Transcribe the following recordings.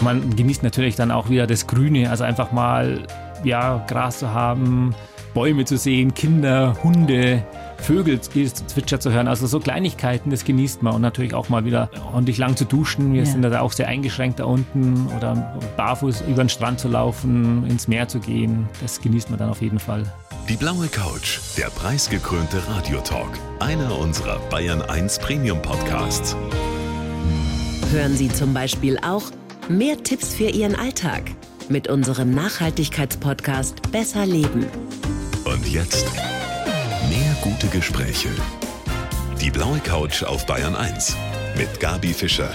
Man genießt natürlich dann auch wieder das Grüne, also einfach mal ja, Gras zu haben, Bäume zu sehen, Kinder, Hunde, Vögel zwitschern zu hören. Also so Kleinigkeiten, das genießt man. Und natürlich auch mal wieder ordentlich lang zu duschen. Wir ja. sind da auch sehr eingeschränkt da unten. Oder barfuß über den Strand zu laufen, ins Meer zu gehen. Das genießt man dann auf jeden Fall. Die blaue Couch, der preisgekrönte Radiotalk. Einer unserer Bayern 1 Premium Podcasts. Hören Sie zum Beispiel auch mehr Tipps für Ihren Alltag mit unserem Nachhaltigkeitspodcast Besser Leben. Und jetzt mehr gute Gespräche. Die blaue Couch auf Bayern 1 mit Gabi Fischer.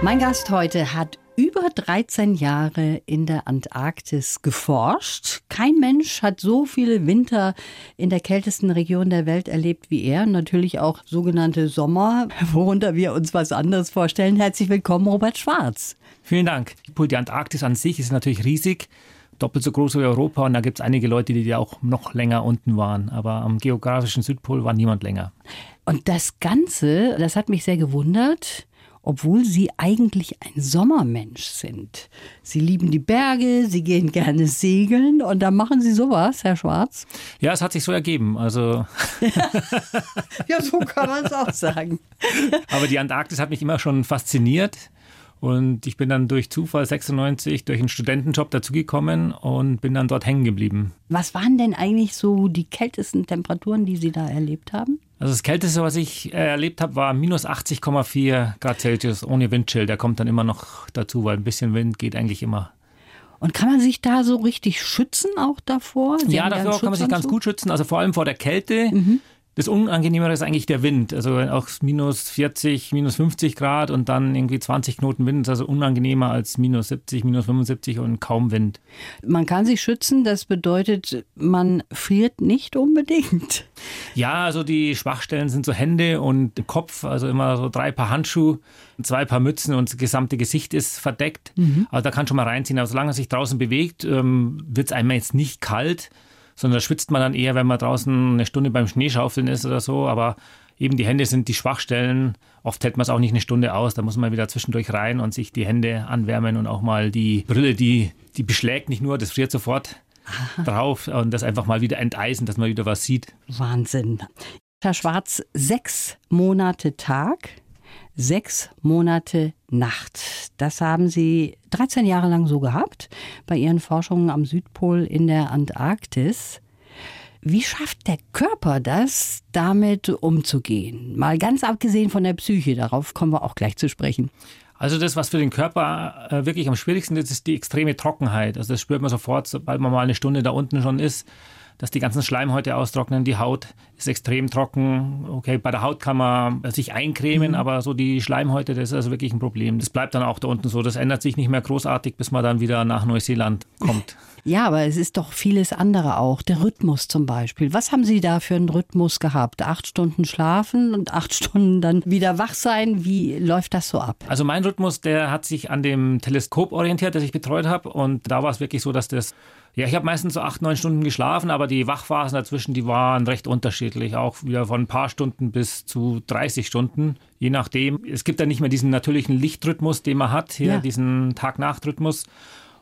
Mein Gast heute hat über 13 Jahre in der Antarktis geforscht. Kein Mensch hat so viele Winter in der kältesten Region der Welt erlebt wie er. Natürlich auch sogenannte Sommer, worunter wir uns was anderes vorstellen. Herzlich willkommen, Robert Schwarz. Vielen Dank. Die Antarktis an sich ist natürlich riesig, doppelt so groß wie Europa und da gibt es einige Leute, die auch noch länger unten waren. Aber am geografischen Südpol war niemand länger. Und das Ganze, das hat mich sehr gewundert obwohl sie eigentlich ein Sommermensch sind. Sie lieben die Berge, sie gehen gerne segeln und da machen sie sowas, Herr Schwarz. Ja, es hat sich so ergeben. Also ja, so kann man es auch sagen. Aber die Antarktis hat mich immer schon fasziniert. Und ich bin dann durch Zufall 96 durch einen Studentenjob dazugekommen und bin dann dort hängen geblieben. Was waren denn eigentlich so die kältesten Temperaturen, die Sie da erlebt haben? Also das Kälteste, was ich äh, erlebt habe, war minus 80,4 Grad Celsius ohne Windchill. Der kommt dann immer noch dazu, weil ein bisschen Wind geht eigentlich immer. Und kann man sich da so richtig schützen auch davor? Sie ja, davor kann man sich ganz gut schützen. Also vor allem vor der Kälte. Mhm. Das Unangenehmere ist eigentlich der Wind. Also auch minus 40, minus 50 Grad und dann irgendwie 20 Knoten Wind ist also unangenehmer als minus 70, minus 75 und kaum Wind. Man kann sich schützen, das bedeutet, man friert nicht unbedingt. Ja, also die Schwachstellen sind so Hände und Kopf, also immer so drei Paar Handschuhe, zwei Paar Mützen und das gesamte Gesicht ist verdeckt. Mhm. Also da kann schon mal reinziehen. Aber solange es sich draußen bewegt, ähm, wird es einmal jetzt nicht kalt sondern da schwitzt man dann eher, wenn man draußen eine Stunde beim Schneeschaufeln ist oder so. Aber eben die Hände sind die Schwachstellen. Oft hält man es auch nicht eine Stunde aus. Da muss man wieder zwischendurch rein und sich die Hände anwärmen und auch mal die Brille, die, die beschlägt nicht nur, das friert sofort Aha. drauf und das einfach mal wieder enteisen, dass man wieder was sieht. Wahnsinn. Herr Schwarz, sechs Monate Tag, sechs Monate Nacht. Das haben Sie 13 Jahre lang so gehabt bei Ihren Forschungen am Südpol in der Antarktis. Wie schafft der Körper das, damit umzugehen? Mal ganz abgesehen von der Psyche, darauf kommen wir auch gleich zu sprechen. Also das, was für den Körper äh, wirklich am schwierigsten ist, ist die extreme Trockenheit. Also das spürt man sofort, sobald man mal eine Stunde da unten schon ist dass die ganzen Schleimhäute austrocknen. Die Haut ist extrem trocken. Okay, bei der Haut kann man sich eincremen, mhm. aber so die Schleimhäute, das ist also wirklich ein Problem. Das bleibt dann auch da unten so. Das ändert sich nicht mehr großartig, bis man dann wieder nach Neuseeland kommt. Ja, aber es ist doch vieles andere auch. Der Rhythmus zum Beispiel. Was haben Sie da für einen Rhythmus gehabt? Acht Stunden schlafen und acht Stunden dann wieder wach sein? Wie läuft das so ab? Also mein Rhythmus, der hat sich an dem Teleskop orientiert, das ich betreut habe. Und da war es wirklich so, dass das ja, ich habe meistens so acht, neun Stunden geschlafen, aber die Wachphasen dazwischen, die waren recht unterschiedlich. Auch wieder von ein paar Stunden bis zu 30 Stunden, je nachdem. Es gibt dann nicht mehr diesen natürlichen Lichtrhythmus, den man hat, hier ja. diesen Tag-Nacht-Rhythmus.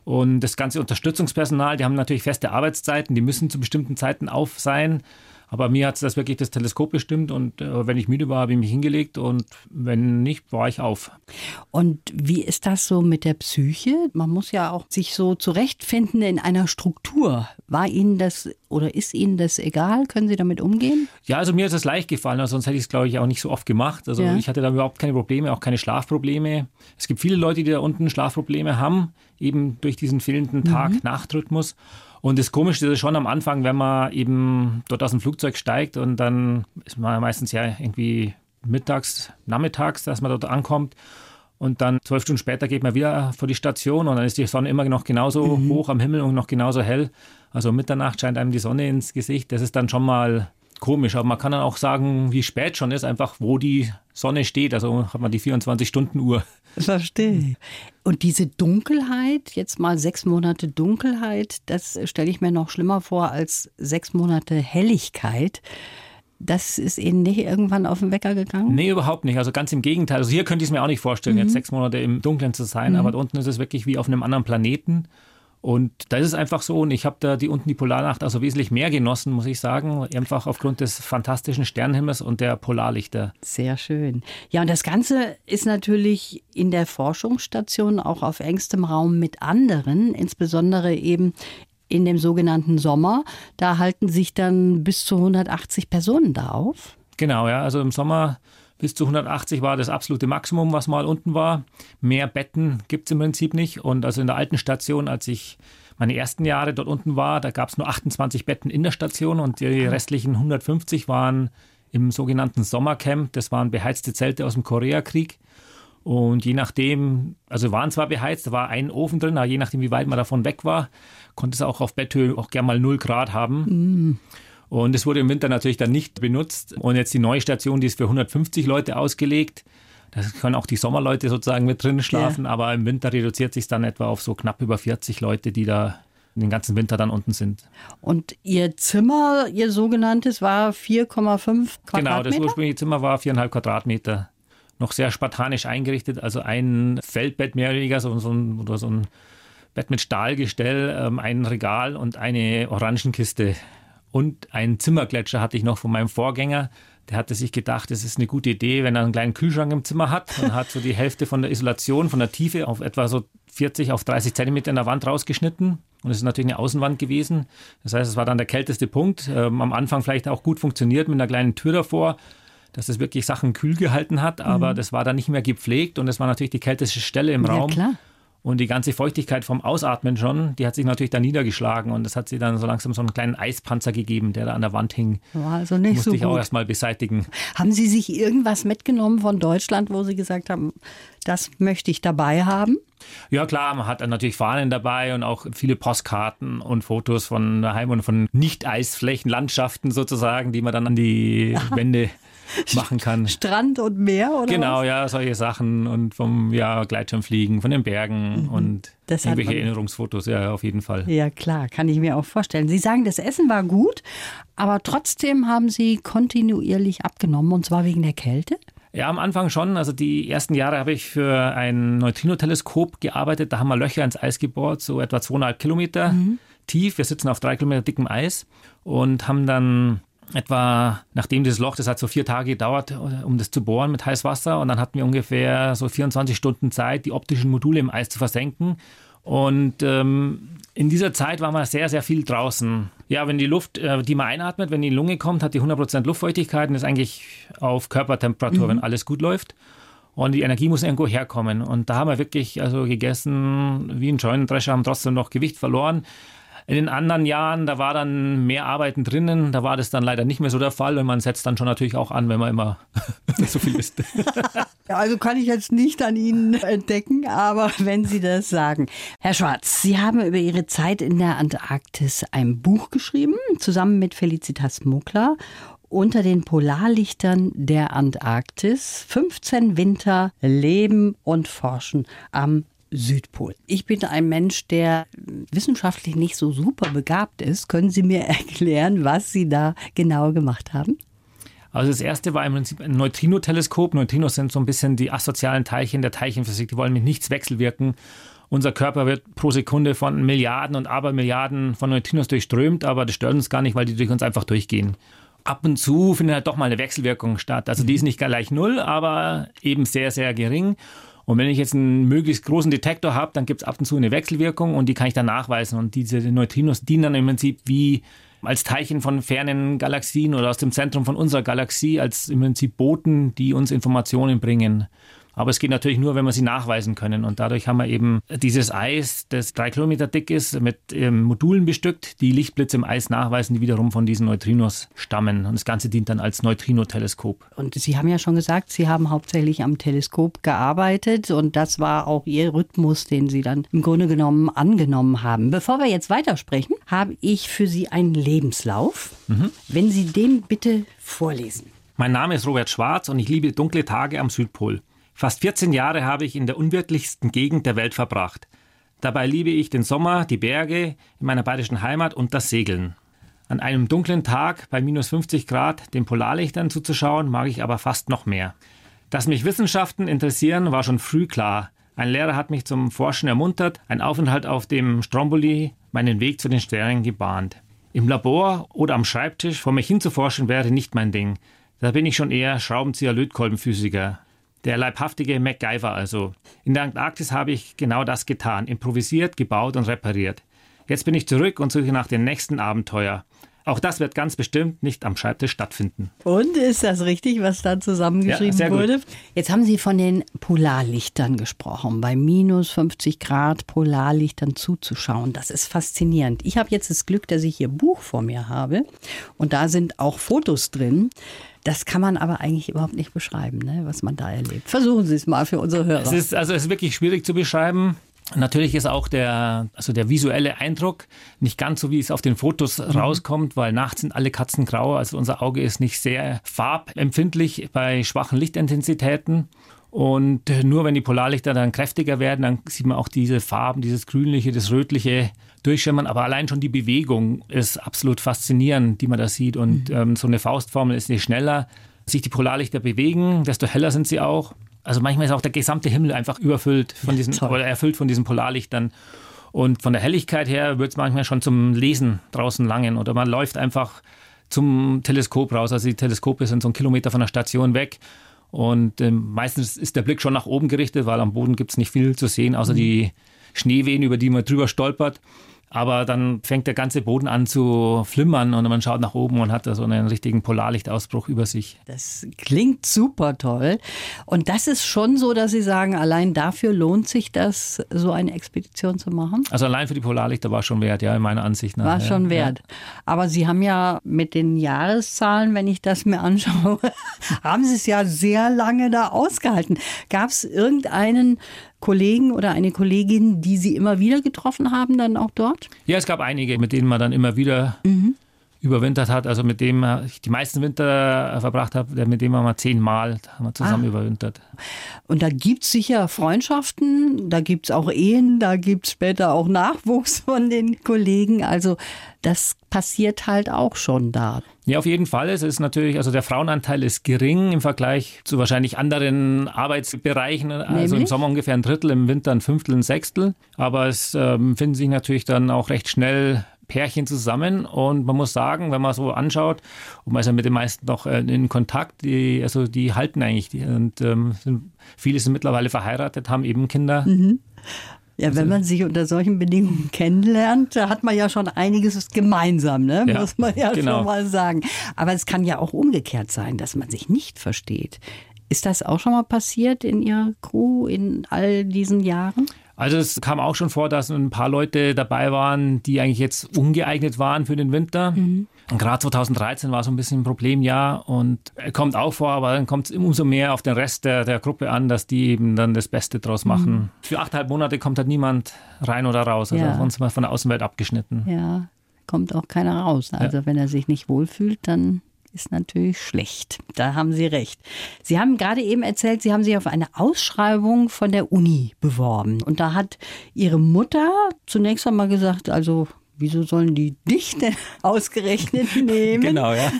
Und das ganze Unterstützungspersonal, die haben natürlich feste Arbeitszeiten, die müssen zu bestimmten Zeiten auf sein. Aber mir hat das wirklich das Teleskop bestimmt und äh, wenn ich müde war, habe ich mich hingelegt und wenn nicht, war ich auf. Und wie ist das so mit der Psyche? Man muss ja auch sich so zurechtfinden in einer Struktur. War Ihnen das oder ist Ihnen das egal? Können Sie damit umgehen? Ja, also mir ist es leicht gefallen, sonst hätte ich es, glaube ich, auch nicht so oft gemacht. Also ja. ich hatte da überhaupt keine Probleme, auch keine Schlafprobleme. Es gibt viele Leute, die da unten Schlafprobleme haben, eben durch diesen fehlenden mhm. Und das Komische ist schon am Anfang, wenn man eben dort aus dem Flugzeug steigt und dann ist man meistens ja irgendwie mittags, nachmittags, dass man dort ankommt. Und dann zwölf Stunden später geht man wieder vor die Station und dann ist die Sonne immer noch genauso mhm. hoch am Himmel und noch genauso hell. Also Mitternacht scheint einem die Sonne ins Gesicht. Das ist dann schon mal komisch, aber man kann dann auch sagen, wie spät schon ist, einfach wo die Sonne steht. Also hat man die 24-Stunden-Uhr. Verstehe. Und diese Dunkelheit, jetzt mal sechs Monate Dunkelheit, das stelle ich mir noch schlimmer vor als sechs Monate Helligkeit. das ist Ihnen nicht irgendwann auf den Wecker gegangen? Nee, überhaupt nicht. Also ganz im Gegenteil. Also hier könnte ich es mir auch nicht vorstellen, mhm. jetzt sechs Monate im Dunkeln zu sein, mhm. aber unten ist es wirklich wie auf einem anderen Planeten. Und da ist es einfach so, und ich habe da die unten die Polarnacht also wesentlich mehr genossen, muss ich sagen, einfach aufgrund des fantastischen Sternenhimmels und der Polarlichter. Sehr schön. Ja, und das Ganze ist natürlich in der Forschungsstation auch auf engstem Raum mit anderen, insbesondere eben in dem sogenannten Sommer. Da halten sich dann bis zu 180 Personen da auf. Genau, ja. Also im Sommer bis zu 180 war das absolute Maximum, was mal unten war. Mehr Betten gibt es im Prinzip nicht. Und also in der alten Station, als ich meine ersten Jahre dort unten war, da gab es nur 28 Betten in der Station und die restlichen 150 waren im sogenannten Sommercamp. Das waren beheizte Zelte aus dem Koreakrieg. Und je nachdem, also waren zwar beheizt, da war ein Ofen drin, aber je nachdem, wie weit man davon weg war, konnte es auch auf Betthöhe auch gern mal 0 Grad haben. Mm. Und es wurde im Winter natürlich dann nicht benutzt. Und jetzt die neue Station, die ist für 150 Leute ausgelegt. Da können auch die Sommerleute sozusagen mit drin schlafen, ja. aber im Winter reduziert sich dann etwa auf so knapp über 40 Leute, die da den ganzen Winter dann unten sind. Und Ihr Zimmer, Ihr sogenanntes, war 4,5 Quadratmeter? Genau, das ursprüngliche Zimmer war 4,5 Quadratmeter. Noch sehr spartanisch eingerichtet, also ein Feldbett mehr oder weniger, so, so ein, oder so ein Bett mit Stahlgestell, ähm, ein Regal und eine Orangenkiste. Und einen Zimmergletscher hatte ich noch von meinem Vorgänger. Der hatte sich gedacht, es ist eine gute Idee, wenn er einen kleinen Kühlschrank im Zimmer hat und hat so die Hälfte von der Isolation, von der Tiefe auf etwa so 40 auf 30 Zentimeter in der Wand rausgeschnitten. Und es ist natürlich eine Außenwand gewesen. Das heißt, es war dann der kälteste Punkt. Ähm, am Anfang vielleicht auch gut funktioniert mit einer kleinen Tür davor, dass es wirklich Sachen kühl gehalten hat. Aber mhm. das war dann nicht mehr gepflegt und es war natürlich die kälteste Stelle im ja, Raum. Klar. Und die ganze Feuchtigkeit vom Ausatmen schon, die hat sich natürlich da niedergeschlagen und das hat sie dann so langsam so einen kleinen Eispanzer gegeben, der da an der Wand hing. War also nicht Musste so ich gut. auch erstmal beseitigen. Haben Sie sich irgendwas mitgenommen von Deutschland, wo Sie gesagt haben, das möchte ich dabei haben? Ja klar, man hat dann natürlich Fahnen dabei und auch viele Postkarten und Fotos von daheim und von Nicht-Eisflächen, Landschaften sozusagen, die man dann an die. Wände machen kann. Strand und Meer, oder? Genau, was? ja, solche Sachen und vom ja, Gleitschirmfliegen, von den Bergen mhm. und das irgendwelche Erinnerungsfotos, ja, auf jeden Fall. Ja, klar, kann ich mir auch vorstellen. Sie sagen, das Essen war gut, aber trotzdem haben Sie kontinuierlich abgenommen und zwar wegen der Kälte? Ja, am Anfang schon. Also die ersten Jahre habe ich für ein Neutrino-Teleskop gearbeitet. Da haben wir Löcher ins Eis gebohrt, so etwa zweieinhalb Kilometer mhm. tief. Wir sitzen auf drei Kilometer dickem Eis und haben dann etwa, nachdem dieses Loch, das hat so vier Tage gedauert, um das zu bohren mit Heißwasser. Und dann hatten wir ungefähr so 24 Stunden Zeit, die optischen Module im Eis zu versenken. Und ähm, in dieser Zeit war man sehr, sehr viel draußen. Ja, wenn die Luft, äh, die man einatmet, wenn die Lunge kommt, hat die 100% Luftfeuchtigkeit und ist eigentlich auf Körpertemperatur, mhm. wenn alles gut läuft. Und die Energie muss irgendwo herkommen. Und da haben wir wirklich also gegessen wie ein Scheunendrescher, haben trotzdem noch Gewicht verloren. In den anderen Jahren, da war dann mehr Arbeiten drinnen, da war das dann leider nicht mehr so der Fall und man setzt dann schon natürlich auch an, wenn man immer so viel isst. Ja, also kann ich jetzt nicht an Ihnen entdecken, aber wenn Sie das sagen. Herr Schwarz, Sie haben über Ihre Zeit in der Antarktis ein Buch geschrieben, zusammen mit Felicitas Muckler unter den Polarlichtern der Antarktis. 15 Winter leben und forschen am Südpol. Ich bin ein Mensch, der wissenschaftlich nicht so super begabt ist. Können Sie mir erklären, was Sie da genau gemacht haben? Also das erste war im Prinzip ein Neutrino-Teleskop. Neutrinos sind so ein bisschen die asozialen Teilchen der Teilchenphysik. Die wollen mit nichts wechselwirken. Unser Körper wird pro Sekunde von Milliarden und Abermilliarden von Neutrinos durchströmt, aber das stört uns gar nicht, weil die durch uns einfach durchgehen. Ab und zu findet halt doch mal eine Wechselwirkung statt. Also die ist nicht gleich null, aber eben sehr, sehr gering. Und wenn ich jetzt einen möglichst großen Detektor habe, dann gibt es ab und zu eine Wechselwirkung und die kann ich dann nachweisen. Und diese Neutrinos dienen dann im Prinzip wie als Teilchen von fernen Galaxien oder aus dem Zentrum von unserer Galaxie, als im Prinzip Boten, die uns Informationen bringen. Aber es geht natürlich nur, wenn wir sie nachweisen können. Und dadurch haben wir eben dieses Eis, das drei Kilometer dick ist, mit ähm, Modulen bestückt, die Lichtblitze im Eis nachweisen, die wiederum von diesen Neutrinos stammen. Und das Ganze dient dann als Neutrino-Teleskop. Und Sie haben ja schon gesagt, Sie haben hauptsächlich am Teleskop gearbeitet und das war auch Ihr Rhythmus, den Sie dann im Grunde genommen angenommen haben. Bevor wir jetzt weitersprechen, habe ich für Sie einen Lebenslauf. Mhm. Wenn Sie den bitte vorlesen. Mein Name ist Robert Schwarz und ich liebe dunkle Tage am Südpol. Fast 14 Jahre habe ich in der unwirtlichsten Gegend der Welt verbracht. Dabei liebe ich den Sommer, die Berge in meiner bayerischen Heimat und das Segeln. An einem dunklen Tag bei minus 50 Grad den Polarlichtern zuzuschauen, mag ich aber fast noch mehr. Dass mich Wissenschaften interessieren, war schon früh klar. Ein Lehrer hat mich zum Forschen ermuntert, ein Aufenthalt auf dem Stromboli meinen Weg zu den Sternen gebahnt. Im Labor oder am Schreibtisch vor mich hinzuforschen wäre nicht mein Ding. Da bin ich schon eher Schraubenzieher-Lötkolbenphysiker. Der leibhaftige MacGyver also. In der Antarktis habe ich genau das getan, improvisiert, gebaut und repariert. Jetzt bin ich zurück und suche nach dem nächsten Abenteuer. Auch das wird ganz bestimmt nicht am Schreibtisch stattfinden. Und ist das richtig, was da zusammengeschrieben ja, wurde? Jetzt haben Sie von den Polarlichtern gesprochen, bei minus 50 Grad Polarlichtern zuzuschauen. Das ist faszinierend. Ich habe jetzt das Glück, dass ich hier Buch vor mir habe und da sind auch Fotos drin. Das kann man aber eigentlich überhaupt nicht beschreiben, ne, was man da erlebt. Versuchen Sie es mal für unsere Hörer. Es ist, also es ist wirklich schwierig zu beschreiben. Natürlich ist auch der, also der visuelle Eindruck nicht ganz so, wie es auf den Fotos mhm. rauskommt, weil nachts sind alle Katzen grau. Also unser Auge ist nicht sehr farbempfindlich bei schwachen Lichtintensitäten. Und nur wenn die Polarlichter dann kräftiger werden, dann sieht man auch diese Farben, dieses grünliche, das rötliche durchschimmern. Aber allein schon die Bewegung ist absolut faszinierend, die man da sieht. Und mhm. ähm, so eine Faustformel ist, je schneller sich die Polarlichter bewegen, desto heller sind sie auch. Also manchmal ist auch der gesamte Himmel einfach überfüllt von diesen ja, oder erfüllt von diesen Polarlichtern. Und von der Helligkeit her wird es manchmal schon zum Lesen draußen langen. Oder man läuft einfach zum Teleskop raus. Also die Teleskope sind so einen Kilometer von der Station weg. Und äh, meistens ist der Blick schon nach oben gerichtet, weil am Boden gibt es nicht viel zu sehen, außer mhm. die Schneewehen, über die man drüber stolpert. Aber dann fängt der ganze Boden an zu flimmern und man schaut nach oben und hat da so einen richtigen Polarlichtausbruch über sich. Das klingt super toll. Und das ist schon so, dass Sie sagen, allein dafür lohnt sich das, so eine Expedition zu machen? Also allein für die Polarlichter war schon wert, ja, in meiner Ansicht nach. War schon wert. Ja. Aber Sie haben ja mit den Jahreszahlen, wenn ich das mir anschaue, haben Sie es ja sehr lange da ausgehalten. Gab es irgendeinen Kollegen oder eine Kollegin, die Sie immer wieder getroffen haben, dann auch dort? Ja, es gab einige, mit denen man dann immer wieder mhm. Überwintert hat. Also mit dem ich die meisten Winter verbracht habe, mit dem haben wir zehnmal haben wir zusammen ah. überwintert. Und da gibt es sicher Freundschaften, da gibt es auch Ehen, da gibt es später auch Nachwuchs von den Kollegen. Also das passiert halt auch schon da. Ja, auf jeden Fall. Es ist natürlich, also der Frauenanteil ist gering im Vergleich zu wahrscheinlich anderen Arbeitsbereichen. Also Nämlich? im Sommer ungefähr ein Drittel, im Winter ein Fünftel, ein Sechstel. Aber es ähm, finden sich natürlich dann auch recht schnell Pärchen zusammen und man muss sagen, wenn man so anschaut, und man ist ja mit den meisten noch äh, in Kontakt, die, also die halten eigentlich die, und ähm, sind, viele sind mittlerweile verheiratet, haben eben Kinder. Mhm. Ja, wenn also man sich unter solchen Bedingungen kennenlernt, da hat man ja schon einiges gemeinsam, ne? Ja, muss man ja genau. schon mal sagen. Aber es kann ja auch umgekehrt sein, dass man sich nicht versteht. Ist das auch schon mal passiert in Ihrer Crew in all diesen Jahren? Also es kam auch schon vor, dass ein paar Leute dabei waren, die eigentlich jetzt ungeeignet waren für den Winter. Mhm. Und gerade 2013 war so ein bisschen ein Problemjahr und kommt auch vor, aber dann kommt es umso mehr auf den Rest der, der Gruppe an, dass die eben dann das Beste draus machen. Mhm. Für achteinhalb Monate kommt halt niemand rein oder raus. Also ja. uns mal von der Außenwelt abgeschnitten. Ja, kommt auch keiner raus. Also ja. wenn er sich nicht wohlfühlt, dann ist natürlich schlecht. Da haben Sie recht. Sie haben gerade eben erzählt, Sie haben sich auf eine Ausschreibung von der Uni beworben. Und da hat Ihre Mutter zunächst einmal gesagt, also wieso sollen die dich denn ausgerechnet nehmen? Genau, ja.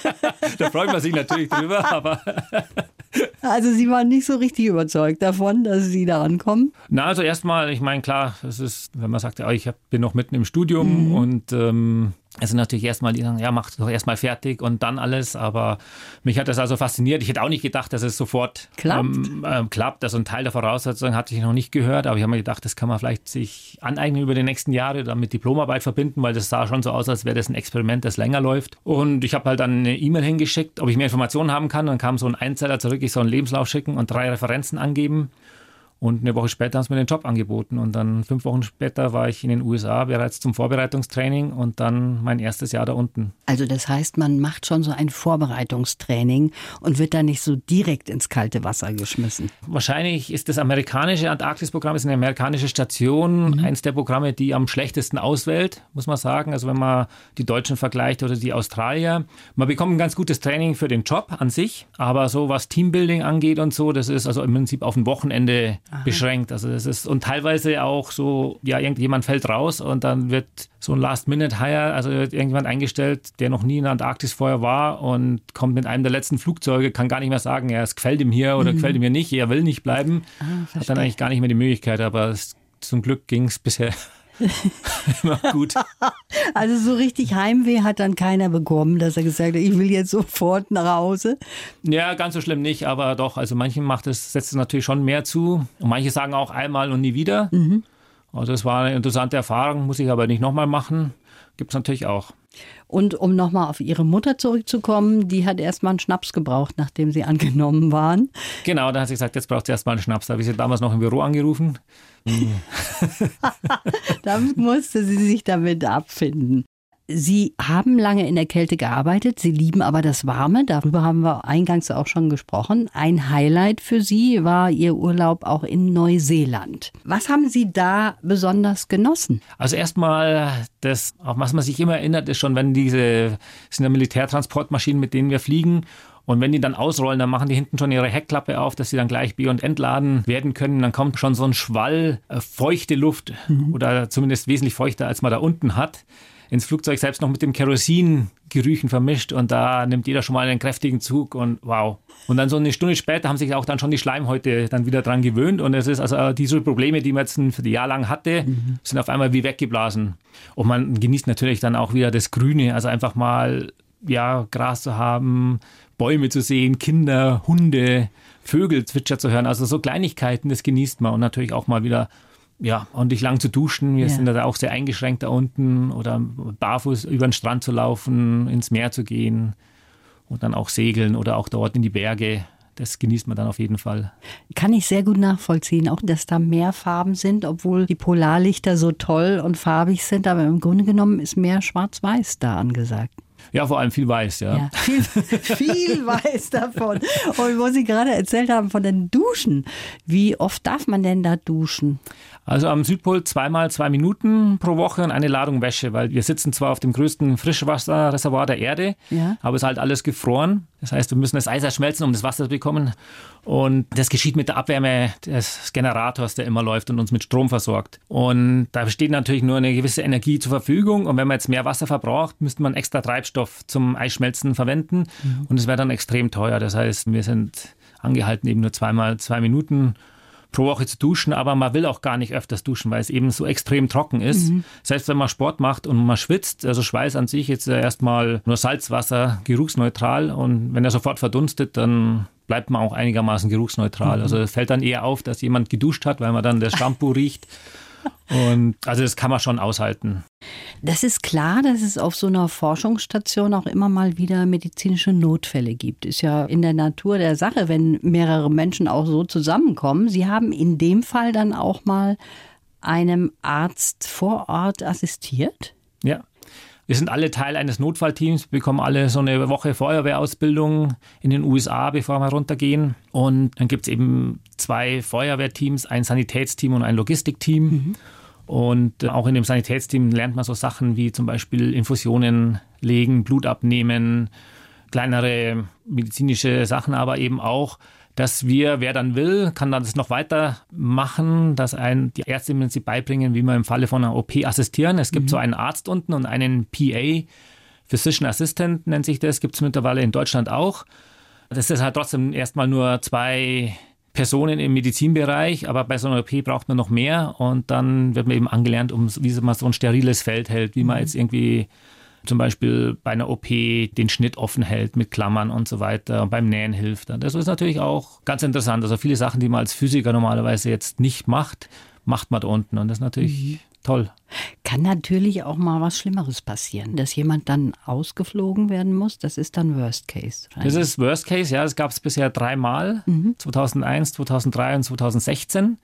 da freut man sich natürlich drüber, aber. also Sie waren nicht so richtig überzeugt davon, dass Sie da ankommen? Na, also erstmal, ich meine, klar, es ist, wenn man sagt, ja, ich bin noch mitten im Studium mhm. und ähm, es sind natürlich erstmal die sagen, ja, mach doch erstmal fertig und dann alles. Aber mich hat das also fasziniert. Ich hätte auch nicht gedacht, dass es sofort klappt. Ähm, äh, klappt. Also ein Teil der Voraussetzungen hatte ich noch nicht gehört, aber ich habe mir gedacht, das kann man vielleicht sich aneignen über die nächsten Jahre, dann mit Diplomarbeit verbinden, weil das sah schon so aus, als wäre das ein Experiment, das länger läuft. Und ich habe halt dann eine E-Mail hingeschickt, ob ich mehr Informationen haben kann. Dann kam so ein Einzeller zurück, ich soll einen Lebenslauf schicken und drei Referenzen angeben. Und eine Woche später haben sie mir den Job angeboten. Und dann fünf Wochen später war ich in den USA bereits zum Vorbereitungstraining und dann mein erstes Jahr da unten. Also das heißt, man macht schon so ein Vorbereitungstraining und wird da nicht so direkt ins kalte Wasser geschmissen. Wahrscheinlich ist das amerikanische Antarktisprogramm ist eine amerikanische Station, mhm. eines der Programme, die am schlechtesten auswählt, muss man sagen. Also wenn man die Deutschen vergleicht oder die Australier. Man bekommt ein ganz gutes Training für den Job an sich, aber so was Teambuilding angeht und so, das ist also im Prinzip auf dem Wochenende Aha. beschränkt. Also es ist und teilweise auch so, ja, irgendjemand fällt raus und dann wird so ein Last-Minute-Hire, also wird irgendjemand eingestellt, der noch nie in der Antarktis vorher war und kommt mit einem der letzten Flugzeuge, kann gar nicht mehr sagen, ja, es gefällt ihm hier oder mhm. gefällt ihm hier nicht, er will nicht bleiben. Ah, hat dann eigentlich gar nicht mehr die Möglichkeit, aber es, zum Glück ging es bisher Immer gut. Also so richtig Heimweh hat dann keiner bekommen, dass er gesagt hat, ich will jetzt sofort nach Hause. Ja, ganz so schlimm nicht, aber doch, also manchen macht es, setzt es natürlich schon mehr zu. Und manche sagen auch einmal und nie wieder. Mhm. Also das war eine interessante Erfahrung, muss ich aber nicht nochmal machen. Gibt es natürlich auch. Und um nochmal auf Ihre Mutter zurückzukommen, die hat erstmal einen Schnaps gebraucht, nachdem Sie angenommen waren. Genau, da hat sie gesagt, jetzt braucht sie erstmal einen Schnaps. Da habe ich sie damals noch im Büro angerufen. da musste sie sich damit abfinden. Sie haben lange in der Kälte gearbeitet, Sie lieben aber das Warme, darüber haben wir eingangs auch schon gesprochen. Ein Highlight für Sie war Ihr Urlaub auch in Neuseeland. Was haben Sie da besonders genossen? Also erstmal, das, auf was man sich immer erinnert, ist schon, wenn diese, sind ja Militärtransportmaschinen, mit denen wir fliegen und wenn die dann ausrollen, dann machen die hinten schon ihre Heckklappe auf, dass sie dann gleich be- und entladen werden können. Dann kommt schon so ein Schwall äh, feuchte Luft mhm. oder zumindest wesentlich feuchter, als man da unten hat ins Flugzeug selbst noch mit dem Kerosingerüchen vermischt und da nimmt jeder schon mal einen kräftigen Zug und wow. Und dann so eine Stunde später haben sich auch dann schon die Schleimhäute dann wieder dran gewöhnt und es ist also diese Probleme, die man jetzt ein Jahr lang hatte, mhm. sind auf einmal wie weggeblasen. Und man genießt natürlich dann auch wieder das Grüne, also einfach mal ja, Gras zu haben, Bäume zu sehen, Kinder, Hunde, Vögel zwitschern zu hören. Also so Kleinigkeiten, das genießt man und natürlich auch mal wieder ja, ordentlich lang zu duschen. Wir ja. sind da auch sehr eingeschränkt da unten oder barfuß über den Strand zu laufen, ins Meer zu gehen und dann auch segeln oder auch dort in die Berge. Das genießt man dann auf jeden Fall. Kann ich sehr gut nachvollziehen, auch dass da mehr Farben sind, obwohl die Polarlichter so toll und farbig sind. Aber im Grunde genommen ist mehr Schwarz-Weiß da angesagt. Ja, vor allem viel weiß, ja. ja viel, viel weiß davon. Und wo Sie gerade erzählt haben von den Duschen, wie oft darf man denn da duschen? Also am Südpol zweimal zwei Minuten pro Woche und eine Ladung Wäsche, weil wir sitzen zwar auf dem größten Frischwasserreservoir der Erde, ja. aber es ist halt alles gefroren. Das heißt, wir müssen das Eis erschmelzen, um das Wasser zu bekommen. Und das geschieht mit der Abwärme des Generators, der immer läuft und uns mit Strom versorgt. Und da steht natürlich nur eine gewisse Energie zur Verfügung. Und wenn man jetzt mehr Wasser verbraucht, müsste man extra Treibstoff zum Eisschmelzen verwenden. Mhm. Und es wäre dann extrem teuer. Das heißt, wir sind angehalten, eben nur zweimal zwei Minuten pro Woche zu duschen, aber man will auch gar nicht öfters duschen, weil es eben so extrem trocken ist. Mhm. Selbst wenn man Sport macht und man schwitzt, also Schweiß an sich jetzt erstmal nur Salzwasser, geruchsneutral und wenn er sofort verdunstet, dann bleibt man auch einigermaßen geruchsneutral. Mhm. Also fällt dann eher auf, dass jemand geduscht hat, weil man dann das Shampoo riecht. Und also das kann man schon aushalten. Das ist klar, dass es auf so einer Forschungsstation auch immer mal wieder medizinische Notfälle gibt. Ist ja in der Natur der Sache, wenn mehrere Menschen auch so zusammenkommen. Sie haben in dem Fall dann auch mal einem Arzt vor Ort assistiert? Ja, wir sind alle Teil eines Notfallteams, bekommen alle so eine Woche Feuerwehrausbildung in den USA, bevor wir runtergehen. Und dann gibt es eben zwei Feuerwehrteams, ein Sanitätsteam und ein Logistikteam. Mhm. Und äh, auch in dem Sanitätsteam lernt man so Sachen wie zum Beispiel Infusionen legen, Blut abnehmen, kleinere medizinische Sachen, aber eben auch dass wir, wer dann will, kann dann das noch weitermachen, dass ein, die Ärzte im Prinzip beibringen, wie man im Falle von einer OP assistieren. Es gibt mhm. so einen Arzt unten und einen PA, Physician Assistant nennt sich das, gibt es mittlerweile in Deutschland auch. Das ist halt trotzdem erstmal nur zwei Personen im Medizinbereich, aber bei so einer OP braucht man noch mehr und dann wird man eben angelernt, um wie man so ein steriles Feld hält, wie man mhm. jetzt irgendwie zum Beispiel bei einer OP den Schnitt offen hält mit Klammern und so weiter und beim Nähen hilft. Das ist natürlich auch ganz interessant. Also viele Sachen, die man als Physiker normalerweise jetzt nicht macht, macht man da unten und das ist natürlich mhm. toll. Kann natürlich auch mal was Schlimmeres passieren, dass jemand dann ausgeflogen werden muss. Das ist dann Worst Case. Das ist Worst Case, ja. Das gab es bisher dreimal, mhm. 2001, 2003 und 2016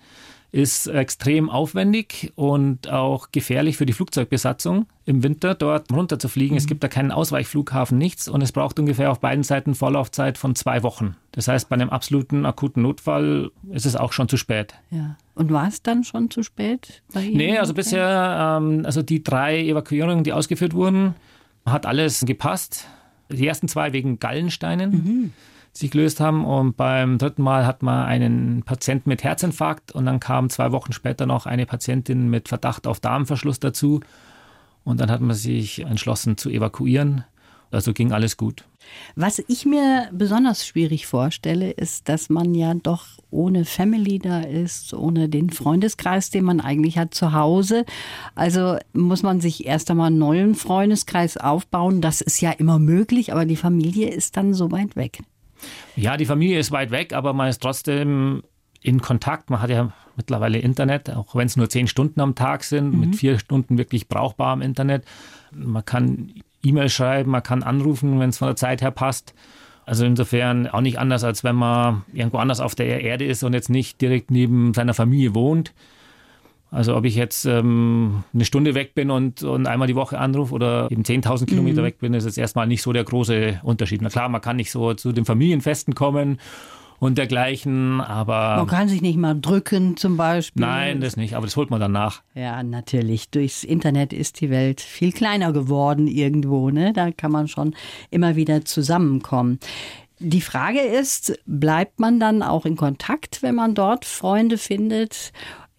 ist extrem aufwendig und auch gefährlich für die Flugzeugbesatzung im Winter dort runterzufliegen. Mhm. Es gibt da keinen Ausweichflughafen, nichts und es braucht ungefähr auf beiden Seiten Vorlaufzeit von zwei Wochen. Das heißt, bei einem absoluten akuten Notfall ist es auch schon zu spät. Ja. Und war es dann schon zu spät? Bei Ihnen? Nee, also bisher, ähm, also die drei Evakuierungen, die ausgeführt wurden, hat alles gepasst. Die ersten zwei wegen Gallensteinen. Mhm sich gelöst haben. Und beim dritten Mal hat man einen Patienten mit Herzinfarkt und dann kam zwei Wochen später noch eine Patientin mit Verdacht auf Darmverschluss dazu. Und dann hat man sich entschlossen zu evakuieren. Also ging alles gut. Was ich mir besonders schwierig vorstelle, ist, dass man ja doch ohne Family da ist, ohne den Freundeskreis, den man eigentlich hat zu Hause. Also muss man sich erst einmal einen neuen Freundeskreis aufbauen. Das ist ja immer möglich, aber die Familie ist dann so weit weg. Ja, die Familie ist weit weg, aber man ist trotzdem in Kontakt. Man hat ja mittlerweile Internet, auch wenn es nur zehn Stunden am Tag sind, mhm. mit vier Stunden wirklich brauchbar im Internet. Man kann E-Mail schreiben, man kann anrufen, wenn es von der Zeit her passt. Also insofern auch nicht anders, als wenn man irgendwo anders auf der Erde ist und jetzt nicht direkt neben seiner Familie wohnt. Also ob ich jetzt ähm, eine Stunde weg bin und, und einmal die Woche anrufe oder eben 10.000 Kilometer mhm. weg bin, ist jetzt erstmal nicht so der große Unterschied. Na klar, man kann nicht so zu den Familienfesten kommen und dergleichen, aber. Man kann sich nicht mal drücken zum Beispiel. Nein, das nicht, aber das holt man dann nach. Ja, natürlich. Durchs Internet ist die Welt viel kleiner geworden irgendwo, ne? Da kann man schon immer wieder zusammenkommen. Die Frage ist, bleibt man dann auch in Kontakt, wenn man dort Freunde findet?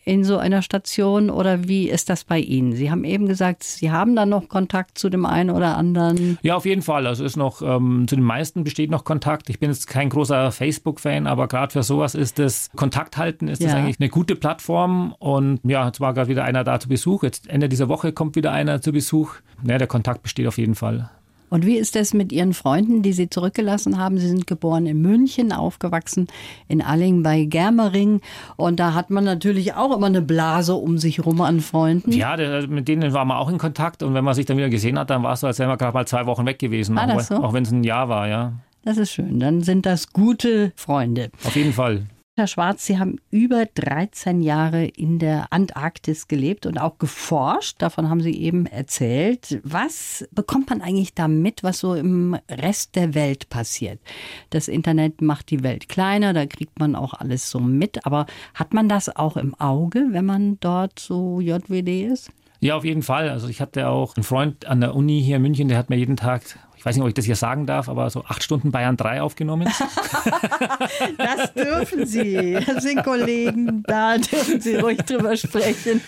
In so einer Station oder wie ist das bei Ihnen? Sie haben eben gesagt, Sie haben da noch Kontakt zu dem einen oder anderen. Ja, auf jeden Fall. Also ist noch ähm, zu den meisten besteht noch Kontakt. Ich bin jetzt kein großer Facebook-Fan, aber gerade für sowas ist das Kontakt halten ist ja. das eigentlich eine gute Plattform. Und ja, jetzt war gerade wieder einer da zu Besuch. Jetzt Ende dieser Woche kommt wieder einer zu Besuch. Ja, der Kontakt besteht auf jeden Fall. Und wie ist es mit Ihren Freunden, die Sie zurückgelassen haben? Sie sind geboren in München, aufgewachsen in Alling bei Germering. Und da hat man natürlich auch immer eine Blase um sich herum an Freunden. Ja, mit denen war man auch in Kontakt. Und wenn man sich dann wieder gesehen hat, dann war es so, als wären wir gerade mal zwei Wochen weg gewesen. War das so? Auch wenn es ein Jahr war, ja. Das ist schön. Dann sind das gute Freunde. Auf jeden Fall. Herr Schwarz, Sie haben über 13 Jahre in der Antarktis gelebt und auch geforscht. Davon haben Sie eben erzählt. Was bekommt man eigentlich da mit, was so im Rest der Welt passiert? Das Internet macht die Welt kleiner, da kriegt man auch alles so mit. Aber hat man das auch im Auge, wenn man dort so JWD ist? Ja, auf jeden Fall. Also ich hatte auch einen Freund an der Uni hier in München, der hat mir jeden Tag ich weiß nicht, ob ich das hier sagen darf, aber so acht Stunden Bayern 3 aufgenommen. das dürfen Sie. Das sind Kollegen, da dürfen Sie ruhig drüber sprechen.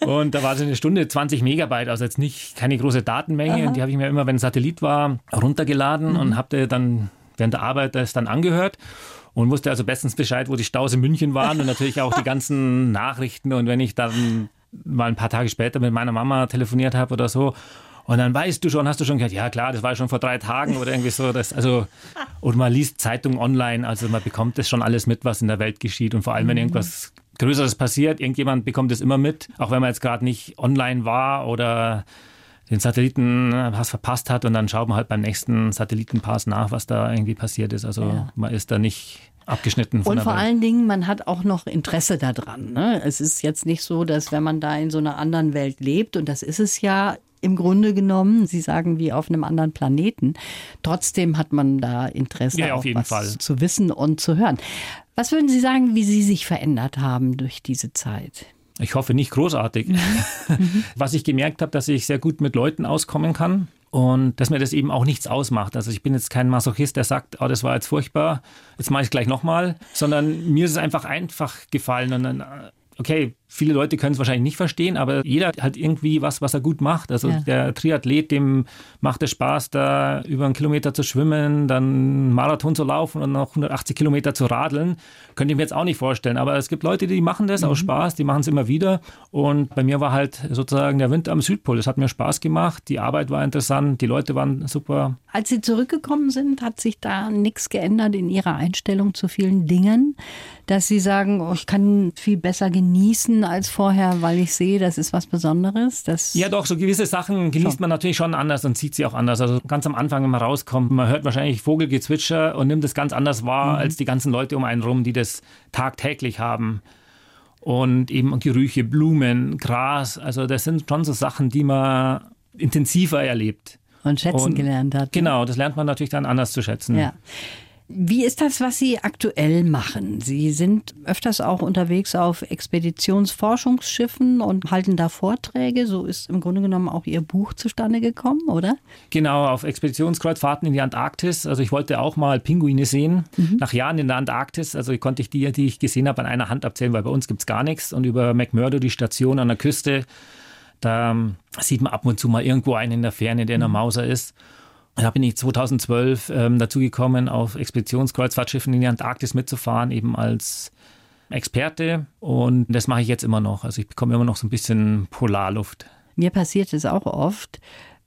Und da war so eine Stunde 20 Megabyte, also jetzt nicht keine große Datenmenge. Aha. Und die habe ich mir immer, wenn ein Satellit war, runtergeladen mhm. und habe dann während der Arbeit das dann angehört und wusste also bestens Bescheid, wo die Staus in München waren und natürlich auch die ganzen Nachrichten. Und wenn ich dann mal ein paar Tage später mit meiner Mama telefoniert habe oder so, und dann weißt du schon, hast du schon gehört, ja klar, das war schon vor drei Tagen oder irgendwie so. Das, also, und man liest Zeitungen online, also man bekommt das schon alles mit, was in der Welt geschieht. Und vor allem, wenn mhm. irgendwas Größeres passiert, irgendjemand bekommt es immer mit, auch wenn man jetzt gerade nicht online war oder den Satellitenpass äh, verpasst hat und dann schaut man halt beim nächsten Satellitenpass nach, was da irgendwie passiert ist. Also ja. man ist da nicht abgeschnitten. Von und vor allen Dingen, man hat auch noch Interesse daran. Ne? Es ist jetzt nicht so, dass wenn man da in so einer anderen Welt lebt, und das ist es ja, im Grunde genommen. Sie sagen wie auf einem anderen Planeten. Trotzdem hat man da Interesse, ja, auf jeden Fall. zu wissen und zu hören. Was würden Sie sagen, wie Sie sich verändert haben durch diese Zeit? Ich hoffe nicht großartig. Was ich gemerkt habe, dass ich sehr gut mit Leuten auskommen kann und dass mir das eben auch nichts ausmacht. Also ich bin jetzt kein Masochist, der sagt, oh, das war jetzt furchtbar, jetzt mache ich es gleich nochmal, sondern mir ist es einfach einfach gefallen und dann okay, viele Leute können es wahrscheinlich nicht verstehen, aber jeder hat irgendwie was, was er gut macht. Also ja. der Triathlet, dem macht es Spaß, da über einen Kilometer zu schwimmen, dann Marathon zu laufen und noch 180 Kilometer zu radeln. Könnte ich mir jetzt auch nicht vorstellen. Aber es gibt Leute, die machen das mhm. aus Spaß, die machen es immer wieder. Und bei mir war halt sozusagen der Wind am Südpol. Es hat mir Spaß gemacht, die Arbeit war interessant, die Leute waren super. Als Sie zurückgekommen sind, hat sich da nichts geändert in Ihrer Einstellung zu vielen Dingen, dass Sie sagen, oh, ich kann viel besser genießen als vorher, weil ich sehe, das ist was Besonderes? Das ja, doch, so gewisse Sachen genießt schon. man natürlich schon anders und sieht sie auch anders. Also ganz am Anfang, wenn man rauskommt, man hört wahrscheinlich Vogelgezwitscher und nimmt es ganz anders wahr mhm. als die ganzen Leute um einen rum, die das tagtäglich haben. Und eben Gerüche, Blumen, Gras, also das sind schon so Sachen, die man intensiver erlebt. Und schätzen und, gelernt hat. Genau, das lernt man natürlich dann anders zu schätzen. Ja. Wie ist das, was Sie aktuell machen? Sie sind öfters auch unterwegs auf Expeditionsforschungsschiffen und halten da Vorträge. So ist im Grunde genommen auch Ihr Buch zustande gekommen, oder? Genau, auf Expeditionskreuzfahrten in die Antarktis. Also ich wollte auch mal Pinguine sehen. Mhm. Nach Jahren in der Antarktis, also konnte ich die, die ich gesehen habe, an einer Hand abzählen, weil bei uns gibt es gar nichts. Und über McMurdo, die Station an der Küste, da sieht man ab und zu mal irgendwo einen in der Ferne, der in der mhm. Mauser ist. Da bin ich 2012 ähm, dazu gekommen, auf Expeditionskreuzfahrtschiffen in die Antarktis mitzufahren, eben als Experte. Und das mache ich jetzt immer noch. Also ich bekomme immer noch so ein bisschen Polarluft. Mir passiert es auch oft,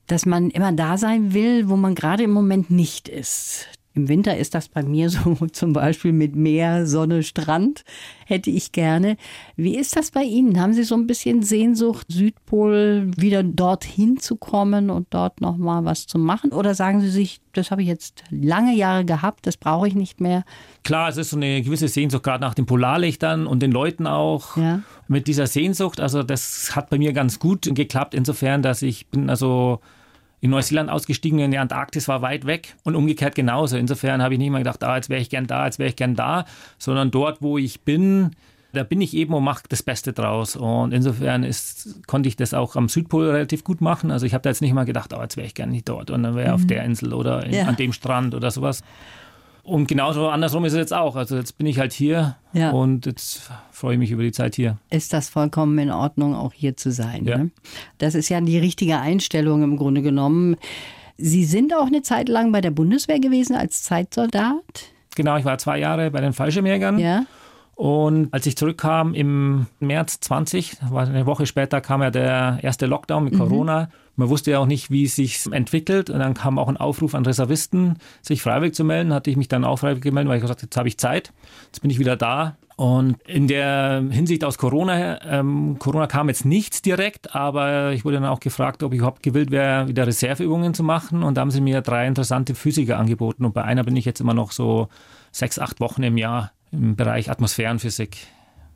dass man immer da sein will, wo man gerade im Moment nicht ist. Im Winter ist das bei mir so zum Beispiel mit Meer, Sonne, Strand hätte ich gerne. Wie ist das bei Ihnen? Haben Sie so ein bisschen Sehnsucht, Südpol wieder dorthin zu kommen und dort nochmal was zu machen? Oder sagen Sie sich, das habe ich jetzt lange Jahre gehabt, das brauche ich nicht mehr? Klar, es ist so eine gewisse Sehnsucht, gerade nach den Polarlichtern und den Leuten auch. Ja. Mit dieser Sehnsucht, also das hat bei mir ganz gut geklappt, insofern, dass ich bin also in Neuseeland ausgestiegen, in der Antarktis war weit weg und umgekehrt genauso. Insofern habe ich nicht mal gedacht, ah, jetzt wäre ich gern da, jetzt wäre ich gern da, sondern dort, wo ich bin, da bin ich eben und mache das Beste draus. Und insofern ist, konnte ich das auch am Südpol relativ gut machen. Also ich habe da jetzt nicht mal gedacht, oh, jetzt wäre ich gerne nicht dort und dann wäre ich mhm. auf der Insel oder in, ja. an dem Strand oder sowas. Und genauso andersrum ist es jetzt auch. Also jetzt bin ich halt hier ja. und jetzt freue ich mich über die Zeit hier. Ist das vollkommen in Ordnung, auch hier zu sein? Ja. Ne? Das ist ja die richtige Einstellung im Grunde genommen. Sie sind auch eine Zeit lang bei der Bundeswehr gewesen als Zeitsoldat? Genau, ich war zwei Jahre bei den Fallschirmjägern. Ja. Und als ich zurückkam im März 20, war eine Woche später, kam ja der erste Lockdown mit mhm. Corona. Man wusste ja auch nicht, wie es sich entwickelt. Und dann kam auch ein Aufruf an Reservisten, sich freiwillig zu melden. Hatte ich mich dann auch freiwillig gemeldet, weil ich gesagt jetzt habe ich Zeit. Jetzt bin ich wieder da. Und in der Hinsicht aus Corona, ähm, Corona kam jetzt nichts direkt, aber ich wurde dann auch gefragt, ob ich überhaupt gewillt wäre, wieder Reserveübungen zu machen. Und da haben sie mir drei interessante Physiker angeboten. Und bei einer bin ich jetzt immer noch so sechs, acht Wochen im Jahr im Bereich Atmosphärenphysik.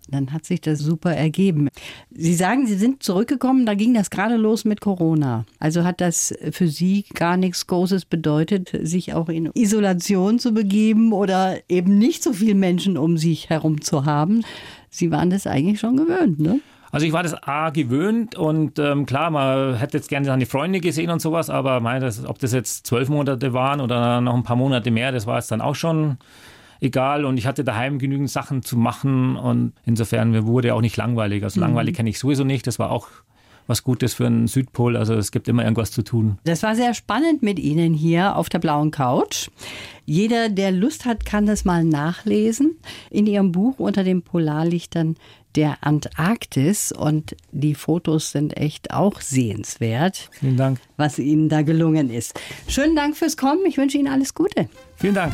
Dann hat sich das super ergeben. Sie sagen, Sie sind zurückgekommen, da ging das gerade los mit Corona. Also hat das für Sie gar nichts Großes bedeutet, sich auch in Isolation zu begeben oder eben nicht so viele Menschen um sich herum zu haben. Sie waren das eigentlich schon gewöhnt, ne? Also ich war das A gewöhnt und ähm, klar, man hätte jetzt gerne seine Freunde gesehen und sowas, aber mein, das, ob das jetzt zwölf Monate waren oder noch ein paar Monate mehr, das war jetzt dann auch schon egal und ich hatte daheim genügend Sachen zu machen und insofern mir wurde auch nicht langweilig. Also mhm. langweilig kenne ich sowieso nicht. Das war auch was Gutes für einen Südpol. Also es gibt immer irgendwas zu tun. Das war sehr spannend mit Ihnen hier auf der blauen Couch. Jeder, der Lust hat, kann das mal nachlesen in Ihrem Buch unter den Polarlichtern der Antarktis und die Fotos sind echt auch sehenswert. Vielen Dank. Was Ihnen da gelungen ist. Schönen Dank fürs Kommen. Ich wünsche Ihnen alles Gute. Vielen Dank.